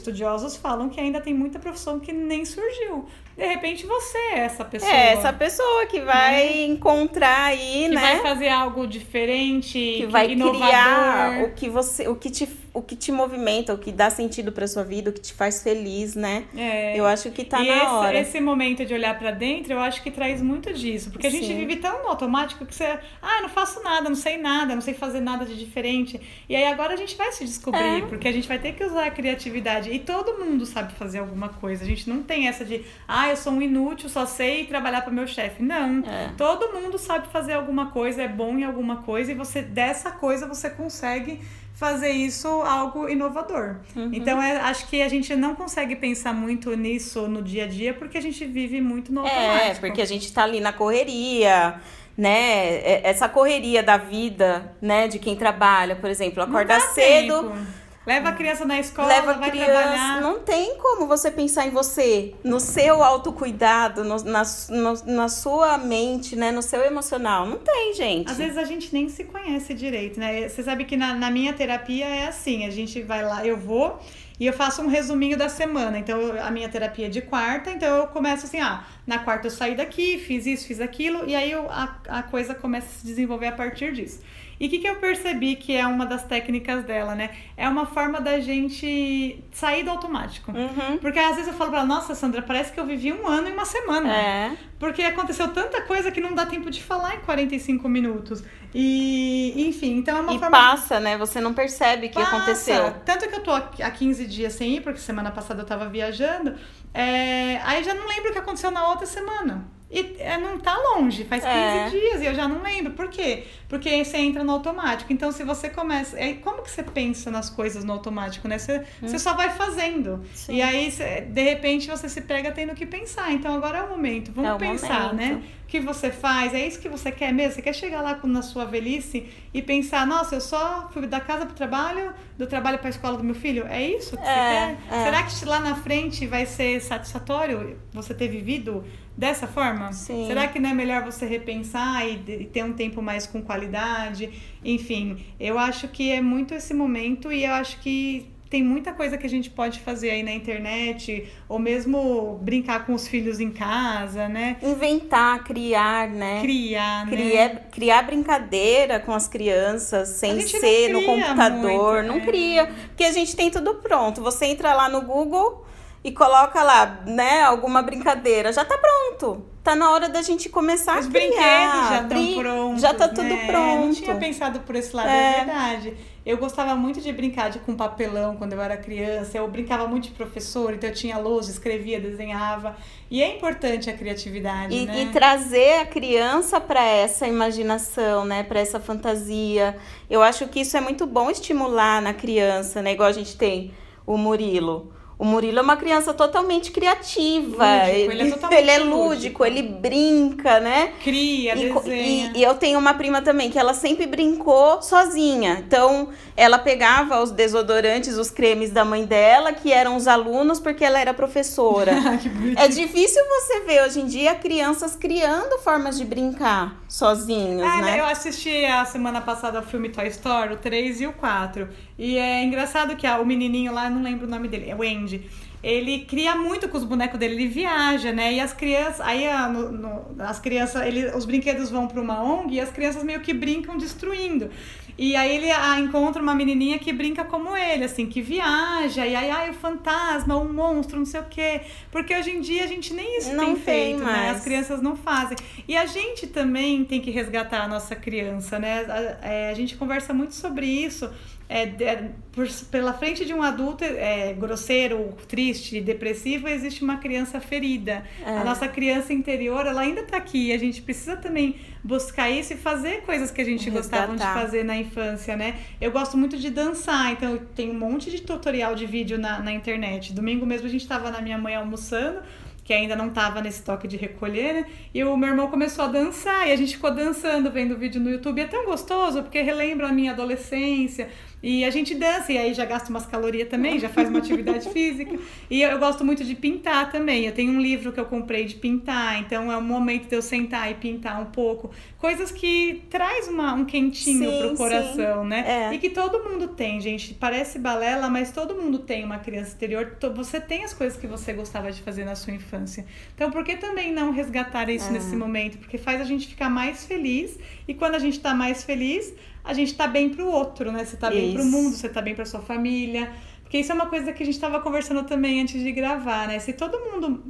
estudiosos falam que ainda tem muita profissão que nem surgiu de repente você é essa pessoa. É, essa pessoa que vai né? encontrar aí, que né? Que vai fazer algo diferente, que, que vai inovador. criar o que você, o que te, o que te movimenta, o que dá sentido para sua vida, o que te faz feliz, né? É. Eu acho que tá e na esse, hora. esse momento de olhar para dentro, eu acho que traz muito disso, porque a gente Sim. vive tão no automático que você, ah, não faço nada, não sei nada, não sei fazer nada de diferente. E aí agora a gente vai se descobrir, é. porque a gente vai ter que usar a criatividade e todo mundo sabe fazer alguma coisa. A gente não tem essa de, ah, ah, eu sou um inútil, só sei trabalhar para meu chefe. Não. É. Todo mundo sabe fazer alguma coisa, é bom em alguma coisa, e você dessa coisa você consegue fazer isso algo inovador. Uhum. Então, é, acho que a gente não consegue pensar muito nisso no dia a dia porque a gente vive muito no é, automático. É, porque a gente tá ali na correria, né? É, essa correria da vida, né? De quem trabalha, por exemplo, acorda cedo. Tempo Leva a criança na escola, Leva vai criança, trabalhar. Não tem como você pensar em você, no seu autocuidado, no, na, no, na sua mente, né? No seu emocional. Não tem, gente. Às vezes a gente nem se conhece direito, né? Você sabe que na, na minha terapia é assim, a gente vai lá, eu vou e eu faço um resuminho da semana. Então, a minha terapia é de quarta, então eu começo assim, ah, na quarta eu saí daqui, fiz isso, fiz aquilo, e aí eu, a, a coisa começa a se desenvolver a partir disso. E o que, que eu percebi que é uma das técnicas dela, né? É uma forma da gente sair do automático. Uhum. Porque às vezes eu falo pra ela, nossa, Sandra, parece que eu vivi um ano em uma semana. É. Porque aconteceu tanta coisa que não dá tempo de falar em 45 minutos. E, enfim, então é uma e forma. passa, né? Você não percebe o que passa. aconteceu. Tanto que eu tô há 15 dias sem ir, porque semana passada eu tava viajando. É... Aí já não lembro o que aconteceu na outra semana. E é, não tá longe, faz 15 é. dias e eu já não lembro. Por quê? Porque você entra no automático. Então, se você começa. É, como que você pensa nas coisas no automático, né? Você, hum. você só vai fazendo. Sim. E aí, de repente, você se pega tendo que pensar. Então, agora é o momento. Vamos é o pensar, né? momento. né? O que você faz? É isso que você quer mesmo? Você quer chegar lá na sua velhice e pensar: nossa, eu só fui da casa pro trabalho, do trabalho para a escola do meu filho? É isso que é, você quer? É. Será que lá na frente vai ser satisfatório você ter vivido? Dessa forma? Sim. Será que não é melhor você repensar e, e, ter um tempo mais com qualidade? Enfim, eu acho que é muito esse momento e eu acho que tem muita coisa que a gente pode fazer aí na internet, ou mesmo brincar com os filhos em casa, né? Inventar, criar, né? Criar, criar, né? Criar brincadeira com as crianças, sem ser no computador. Muito, não é. cria, porque a gente tem tudo pronto. Você entra lá no Google e coloca lá, né, alguma brincadeira, já tá pronto. Tá na hora da gente começar Os a criar. brinquedos já estão prontos. Já tá tudo né? pronto. Não tinha pensado por esse lado, é, é verdade. Eu gostava muito de brincar de, com papelão quando eu era criança. Eu brincava muito de professor, então eu tinha lousa, escrevia, desenhava. E é importante a criatividade, e, né? E trazer a criança para essa imaginação, né? Para essa fantasia. Eu acho que isso é muito bom estimular na criança, né? Igual a gente tem o Murilo. O Murilo é uma criança totalmente criativa. Lúdico, ele, é totalmente [LAUGHS] ele é lúdico, lúdico, ele brinca, né? Cria, e, desenha. E, e, eu tenho uma prima também que ela sempre brincou sozinha. Então, ela pegava os desodorantes, os cremes da mãe dela, que eram os alunos, porque ela era professora. [LAUGHS] é difícil você ver hoje em dia crianças criando formas de brincar sozinhos, ah, né? Eu assisti a semana passada o filme Toy Story, o 3 e o 4. E é engraçado que ah, o menininho lá, não lembro o nome dele, é o Andy. Ele cria muito com os bonecos dele, ele viaja, né? E as crianças, aí a, ah, no, no, as crianças, ele, os brinquedos vão para uma ONG e as crianças meio que brincam destruindo. E aí ele ah, encontra uma menininha que brinca como ele, assim, que viaja, e aí, ai, o fantasma, o monstro, não sei o quê. Porque hoje em dia a gente nem isso não tem feito, mais. né? As crianças não fazem. E a gente também tem que resgatar a nossa criança, né? A, é, a gente conversa muito sobre isso é, é, por, pela frente de um adulto é, grosseiro, triste, depressivo, existe uma criança ferida. É. A nossa criança interior, ela ainda está aqui. A gente precisa também buscar isso e fazer coisas que a gente Resgatar. gostava de fazer na infância, né? Eu gosto muito de dançar, então tem um monte de tutorial de vídeo na, na internet. Domingo mesmo a gente estava na minha mãe almoçando que ainda não estava nesse toque de recolher, né? E o meu irmão começou a dançar e a gente ficou dançando, vendo o vídeo no YouTube. É tão gostoso porque relembra a minha adolescência. E a gente dança, e aí já gasta umas calorias também, já faz uma atividade física. E eu, eu, gosto muito de pintar também. Eu tenho um livro que eu comprei de pintar, então é um momento de eu sentar e pintar um pouco. Coisas que traz uma, um quentinho sim, pro coração, sim. né? É. E que todo mundo tem, gente. Parece balela, mas todo mundo tem uma criança interior. Você tem as coisas que você gostava de fazer na sua infância. Então, por que também não resgatar isso é. nesse momento? Porque faz a gente ficar mais feliz. E quando a gente tá mais feliz, a gente tá bem pro outro, né? Você tá bem isso. pro mundo, você tá bem pra sua família. Porque isso é uma coisa que a gente tava conversando também antes de gravar, né? Se todo mundo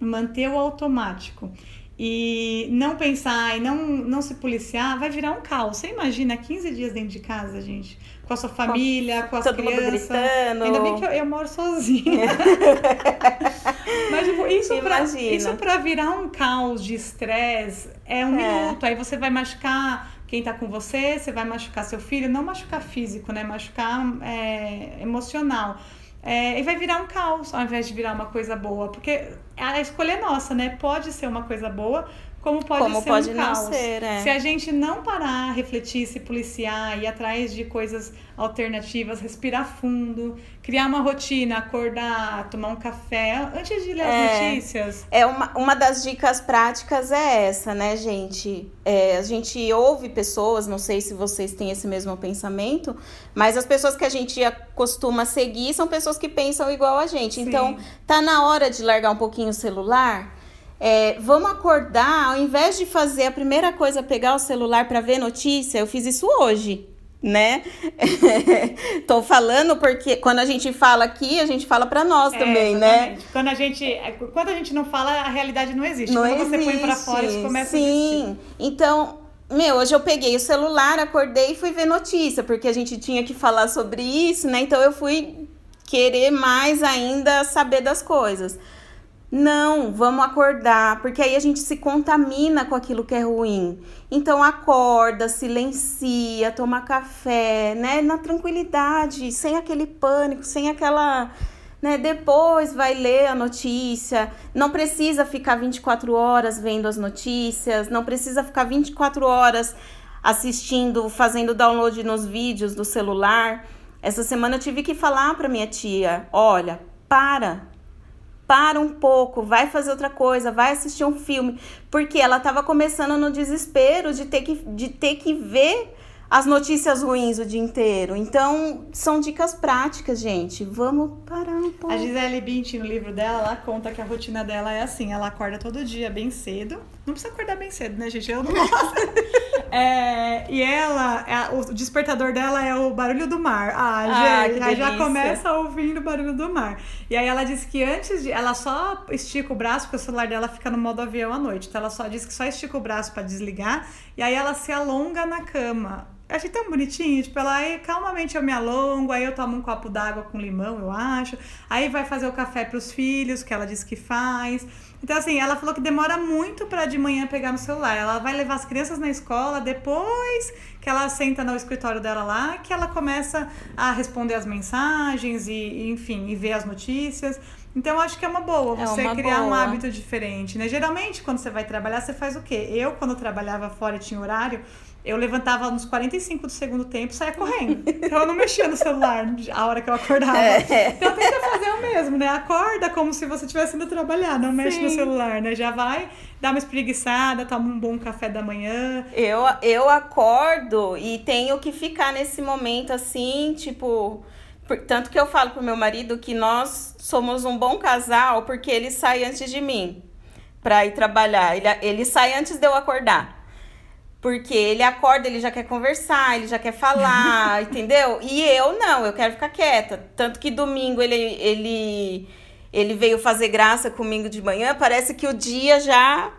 manter o automático e não pensar e não, não se policiar, vai virar um caos. Você imagina 15 dias dentro de casa, gente? Com a sua família, com, com as todo crianças. Ainda bem que eu, eu moro sozinha. [LAUGHS] Mas tipo, isso para isso pra virar um caos de estresse é um é. minuto. Aí você vai machucar quem está com você, você vai machucar seu filho, não machucar físico, né? Machucar é, emocional. É, e vai virar um caos ao invés de virar uma coisa boa. Porque a escolha é nossa, né? Pode ser uma coisa boa, como pode como ser pode um caos. Ser, é. Se a gente não parar, refletir, se policiar, ir atrás de coisas alternativas, respirar fundo, criar uma rotina, acordar, tomar um café antes de ler é, as notícias. É uma, uma das dicas práticas é essa, né, gente? É, a gente ouve pessoas, não sei se vocês têm esse mesmo pensamento, mas as pessoas que a gente costuma seguir são pessoas que pensam igual a gente. Sim. Então, tá na hora de largar um pouquinho o celular é, vamos acordar, ao invés de fazer a primeira coisa, pegar o celular para ver notícia, eu fiz isso hoje, né? [LAUGHS] Tô falando porque quando a gente fala aqui, a gente fala para nós é, também, né? exatamente. né? Quando a gente, é, quando a gente não fala, a realidade não existe. Não quando existe. você põe para fora, isso começa Sim. a existir. Então, meu, hoje eu peguei o celular, acordei e fui ver notícia, porque a gente tinha que falar sobre isso, né? Então eu fui querer mais ainda saber das coisas. Não, vamos acordar, porque aí a gente se contamina com aquilo que é ruim. Então acorda, silencia, toma café, né, na tranquilidade, sem aquele pânico, sem aquela, né, depois vai ler a notícia. Não precisa ficar 24 horas vendo as notícias, não precisa ficar 24 horas assistindo, fazendo download nos vídeos do celular. Essa semana eu tive que falar para minha tia, olha, para, para um pouco, vai fazer outra coisa, vai assistir um filme, porque ela estava começando no desespero de ter que, de ter que ver as notícias ruins o dia inteiro. Então, são dicas práticas, gente. Vamos parar um pouco. A Gisele Bündchen, no livro dela, ela conta que a rotina dela é assim: ela acorda todo dia bem cedo. Não precisa acordar bem cedo, né, gente? Eu não gosto. [LAUGHS] é, e ela, é, o despertador dela é o barulho do mar. Ah, Ah, gente, aí já começa ouvindo o barulho do mar. E aí ela disse que antes de. Ela só estica o braço, porque o celular dela fica no modo avião à noite. Então ela só diz que só estica o braço pra desligar. E aí ela se alonga na cama. Eu achei tão bonitinho, tipo, ela aí calmamente eu me alongo, aí eu tomo um copo d'água com limão, eu acho. Aí vai fazer o café pros filhos, que ela disse que faz. Então, assim, ela falou que demora muito pra de manhã pegar no celular. Ela vai levar as crianças na escola, depois que ela senta no escritório dela lá, que ela começa a responder as mensagens e, enfim, e ver as notícias. Então, eu acho que é uma boa É você uma criar um boa. hábito diferente, né? Geralmente, quando você vai trabalhar, você faz o quê? Eu, quando trabalhava fora e tinha horário, eu levantava nos 45 do segundo tempo e saía correndo. Então eu não mexia no celular a hora que eu acordava. É. Então tenta fazer o mesmo, né? Acorda como se você estivesse indo trabalhar, não mexe no Sim. celular, né? Já vai, dá uma espreguiçada, toma um bom café da manhã. Eu, eu acordo e tenho que ficar nesse momento assim, tipo. Tanto que eu falo pro meu marido que nós somos um bom casal porque ele sai antes de mim pra ir trabalhar. Ele, ele sai antes de eu acordar. Porque ele acorda, ele já quer conversar, ele já quer falar, [LAUGHS] entendeu? E eu não, eu quero ficar quieta. Tanto que domingo ele, ele, ele veio fazer graça comigo de manhã, parece que o dia já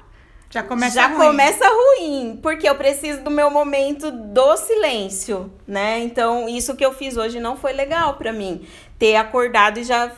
Já começa já ruim. começa ruim, porque eu preciso do meu momento do silêncio, né? Então, isso que eu fiz hoje não foi legal pra mim. Ter acordado e já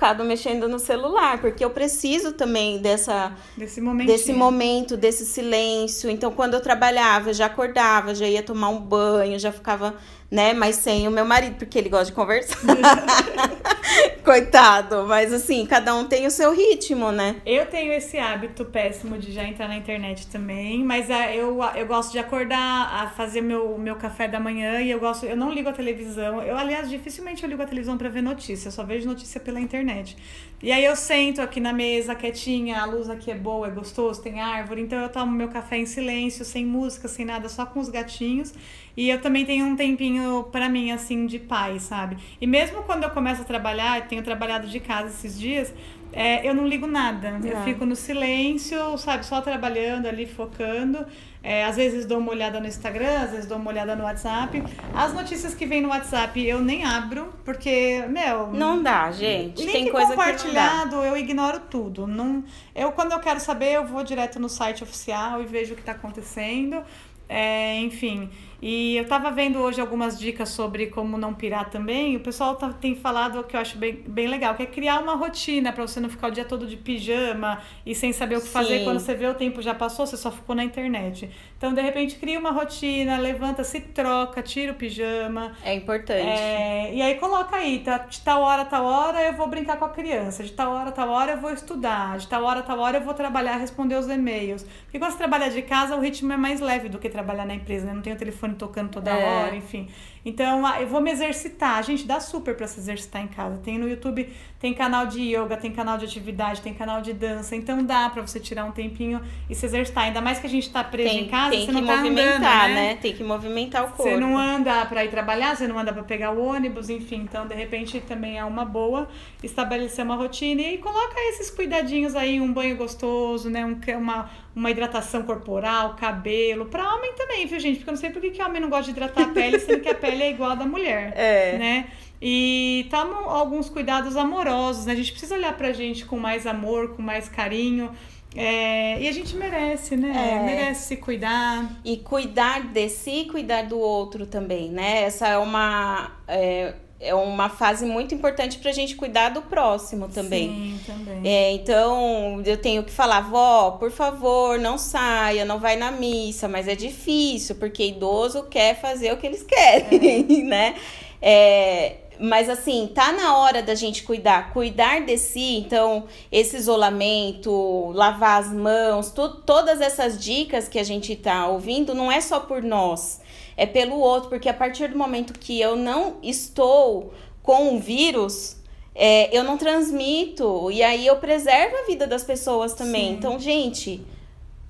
ficado mexendo no celular, porque eu preciso também dessa Desse momento. desse momento, desse silêncio. Então, quando eu trabalhava, eu já acordava, já ia tomar um banho, já ficava, né, mas sem o meu marido, porque ele gosta de conversar. [LAUGHS] Coitado, mas assim, cada um tem o seu ritmo, né? Eu tenho esse hábito péssimo de já entrar na internet também, mas ah, eu, eu gosto de acordar, a fazer meu, meu café da manhã e eu gosto, eu não ligo a televisão. Eu, aliás, dificilmente eu ligo a televisão pra ver notícia, eu só vejo notícia pela internet. E aí eu sento aqui na mesa quietinha, a luz aqui é boa, é gostoso, tem árvore, então eu tomo meu café em silêncio, sem música, sem nada, só com os gatinhos. E eu também tenho um tempinho pra mim, assim, de paz, sabe? E mesmo quando eu começo a trabalhar, eu tenho trabalhado de casa esses dias, é, eu não ligo nada. Eu Não. fico no silêncio, sabe? Só trabalhando ali, focando. É, às vezes dou uma olhada no Instagram, às vezes dou uma olhada no WhatsApp. As notícias que vêm no WhatsApp eu nem abro, porque, meu. Não dá, gente. Link Tem coisa que não dá. compartilhado, eu ignoro tudo. Não, eu, quando eu quero saber, eu vou direto no site oficial e vejo o que está acontecendo. É, enfim, e eu tava vendo hoje algumas dicas sobre como não pirar também. O pessoal tá- tem falado o que eu acho bem, bem legal, que é criar uma rotina para você não ficar o dia todo de pijama e sem saber o que fazer. Sim. Quando você vê o tempo já passou, você só ficou na internet. Então, de repente, cria uma rotina, levanta, se troca, tira o pijama. É importante. É, e aí coloca aí, tá, de tal hora, tal hora eu vou brincar com a criança, de tal hora, tal hora eu vou estudar, de tal hora, tal hora eu vou trabalhar, responder os e-mails. Porque quando você trabalha de casa, o ritmo é mais leve do que trabalhar na empresa, né? Não tem o telefone tocando toda É. hora, enfim. Então, ah, eu vou me exercitar. Gente, dá super pra se exercitar em casa. Tem no YouTube, tem canal de yoga, tem canal de atividade, tem canal de dança. Então dá pra você tirar um tempinho e se exercitar. Ainda mais que a gente tá preso tem em casa, tem você não tá movimentar, andando, né? Tem que movimentar o corpo. você não anda para ir trabalhar, você não anda para pegar o ônibus, enfim. Então, de repente, também é uma boa estabelecer uma rotina e coloca esses cuidadinhos aí, um banho gostoso, né? Um, uma, uma hidratação corporal, cabelo. Para homem também, viu, gente? Porque eu não sei por que que homem não gosta de hidratar a pele, [LAUGHS] sendo que a pele é igual a da mulher, É. né? E tomam alguns cuidados amorosos, né? A gente precisa olhar pra gente com mais amor, com mais carinho. É, e a gente merece, né? É. Merece se cuidar. E cuidar de si e cuidar do outro também, né? Essa é uma, é, é uma fase muito importante pra gente cuidar do próximo também. Sim, também. É, então, eu tenho que falar, vó, por favor, não saia, não vai na missa, mas é difícil, porque idoso quer fazer o que eles querem, [LAUGHS] né? É, mas assim, tá na hora da gente cuidar, cuidar de si, então, esse isolamento, lavar as mãos, tu- todas essas dicas que a gente tá ouvindo, não é só por nós, é pelo outro, porque a partir do momento que eu não estou com o vírus, é, eu não transmito. E aí eu preservo a vida das pessoas também. Sim. Então, gente,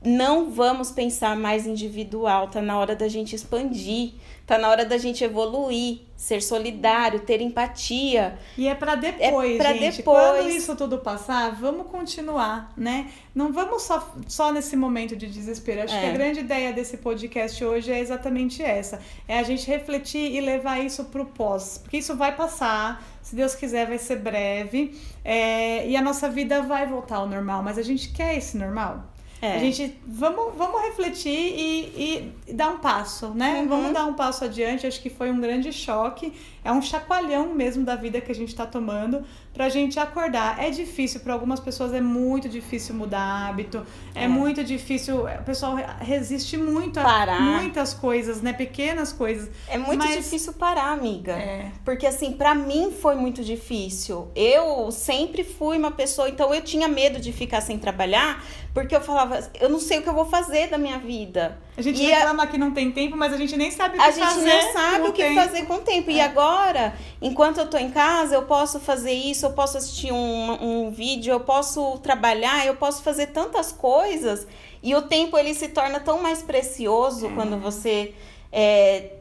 não vamos pensar mais individual, tá na hora da gente expandir, tá na hora da gente evoluir, ser solidário, ter empatia. E é para depois, é pra gente. Depois. Quando isso tudo passar, vamos continuar, né? Não vamos só, só nesse momento de desespero. Acho é. que a é. grande ideia desse podcast hoje é exatamente essa. É a gente refletir e levar isso pro pós. Porque isso vai passar, se Deus quiser, vai ser breve. É, e a nossa vida vai voltar ao normal. Mas a gente quer esse normal? É. A gente vamos, vamos refletir e, e dar um passo, né? Uhum. Vamos dar um passo adiante. Acho que foi um grande choque. É um chacoalhão mesmo da vida que a gente está tomando para a gente acordar. É difícil, para algumas pessoas é muito difícil mudar hábito, é, é muito difícil, o pessoal resiste muito a parar. muitas coisas, né? Pequenas coisas. É muito mas... difícil parar, amiga. É. Porque assim, para mim foi muito difícil. Eu sempre fui uma pessoa, então eu tinha medo de ficar sem trabalhar, porque eu falava, eu não sei o que eu vou fazer da minha vida. A gente e reclama a... que não tem tempo, mas a gente nem sabe o que a fazer. A gente não sabe o que tempo. fazer com o tempo. É. E agora, enquanto eu tô em casa, eu posso fazer isso, eu posso assistir um, um vídeo, eu posso trabalhar, eu posso fazer tantas coisas. E o tempo ele se torna tão mais precioso é. quando você é,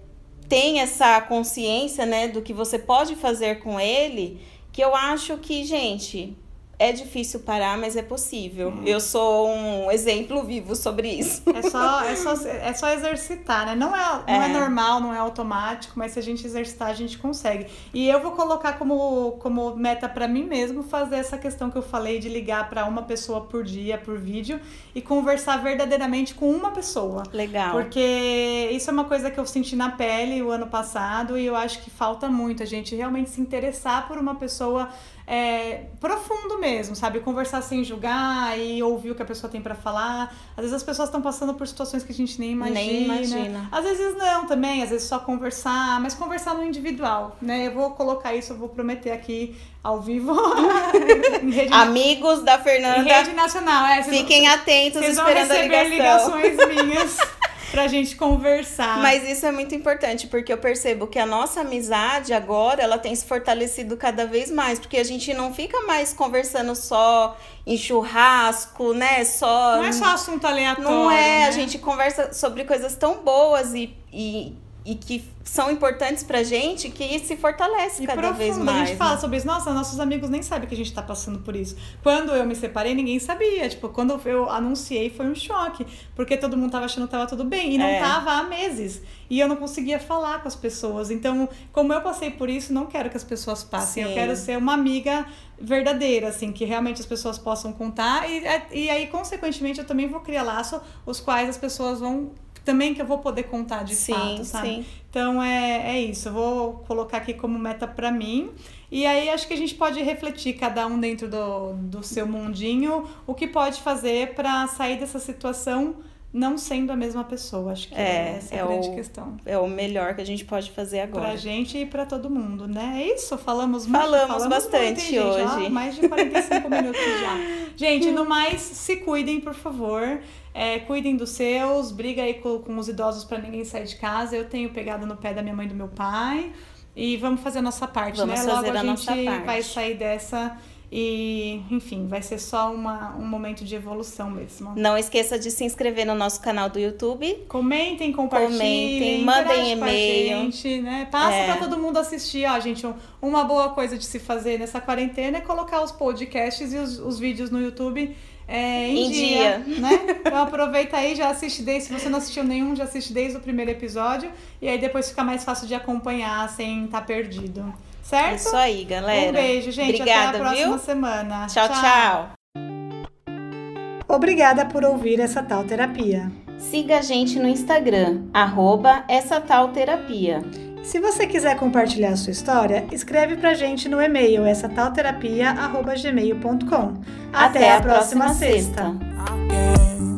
tem essa consciência, né, do que você pode fazer com ele, que eu acho que, gente, é difícil parar, mas é possível. Uhum. Eu sou um exemplo vivo sobre isso. É só, é só, é só exercitar, né? Não é, não é. é normal, não é automático, mas se a gente exercitar, a gente consegue. E eu vou colocar como, como meta para mim mesmo fazer essa questão que eu falei de ligar para uma pessoa por dia, por vídeo, e conversar verdadeiramente com uma pessoa. Legal. Porque isso é uma coisa que eu senti na pele o ano passado e eu acho que falta muito a gente realmente se interessar por uma pessoa é, profundo mesmo, sabe? Conversar sem julgar e ouvir o que a pessoa tem para falar. Às vezes as pessoas estão passando por situações que a gente nem imagina. Nem imagina. Às vezes não também, às vezes só conversar, mas conversar no individual, né? Eu vou colocar isso, eu vou prometer aqui ao vivo. [LAUGHS] Amigos da Fernanda. Em rede nacional, é. Fiquem atentos esperando a ligação. ligações minhas. [LAUGHS] pra gente conversar. Mas isso é muito importante, porque eu percebo que a nossa amizade agora, ela tem se fortalecido cada vez mais, porque a gente não fica mais conversando só em churrasco, né? Só Não é só assunto aleatório. Não é, né? a gente conversa sobre coisas tão boas e, e e que são importantes pra gente que se fortalece e cada profundo. vez mais. A gente né? fala sobre isso, nossa, nossos amigos nem sabem que a gente tá passando por isso. Quando eu me separei, ninguém sabia. Tipo, quando eu anunciei, foi um choque. Porque todo mundo tava achando que tava tudo bem. E não é. tava há meses. E eu não conseguia falar com as pessoas. Então, como eu passei por isso, não quero que as pessoas passem. Sim. Eu quero ser uma amiga verdadeira, assim, que realmente as pessoas possam contar. E, e aí, consequentemente, eu também vou criar laço, os quais as pessoas vão também que eu vou poder contar de sim, fato, sabe? Sim. Então é, é isso, eu vou colocar aqui como meta para mim. E aí acho que a gente pode refletir, cada um dentro do, do seu mundinho, o que pode fazer para sair dessa situação não sendo a mesma pessoa. Acho que é, essa é a grande o, questão. É o melhor que a gente pode fazer agora. Pra gente e pra todo mundo, né? É isso, falamos muito. Falamos, falamos bastante muito, hoje. Ó, mais de 45 [LAUGHS] minutos já. Gente, no mais, se cuidem, por favor. É, cuidem dos seus, briga aí com, com os idosos para ninguém sair de casa. Eu tenho pegado no pé da minha mãe e do meu pai. E vamos fazer a nossa parte, vamos né? Logo a, a gente vai sair dessa e, enfim, vai ser só uma, um momento de evolução mesmo. Não esqueça de se inscrever no nosso canal do YouTube. Comentem, compartilhem. Comentem, mandem e-mail. né? Passa é. para todo mundo assistir. Ó, gente, uma boa coisa de se fazer nessa quarentena é colocar os podcasts e os, os vídeos no YouTube é, em, em dia, dia, né? Então aproveita aí, já assiste desde, se você não assistiu nenhum, já assiste desde o primeiro episódio e aí depois fica mais fácil de acompanhar sem estar tá perdido. Certo? Isso aí, galera. Um beijo, gente. Obrigada, Até a próxima viu? semana. Tchau, tchau, tchau. Obrigada por ouvir essa tal terapia. Siga a gente no Instagram, arroba essa tal terapia. Se você quiser compartilhar a sua história, escreve pra gente no e-mail essa tal terapia@gmail.com. Até, Até a próxima, próxima sexta. sexta.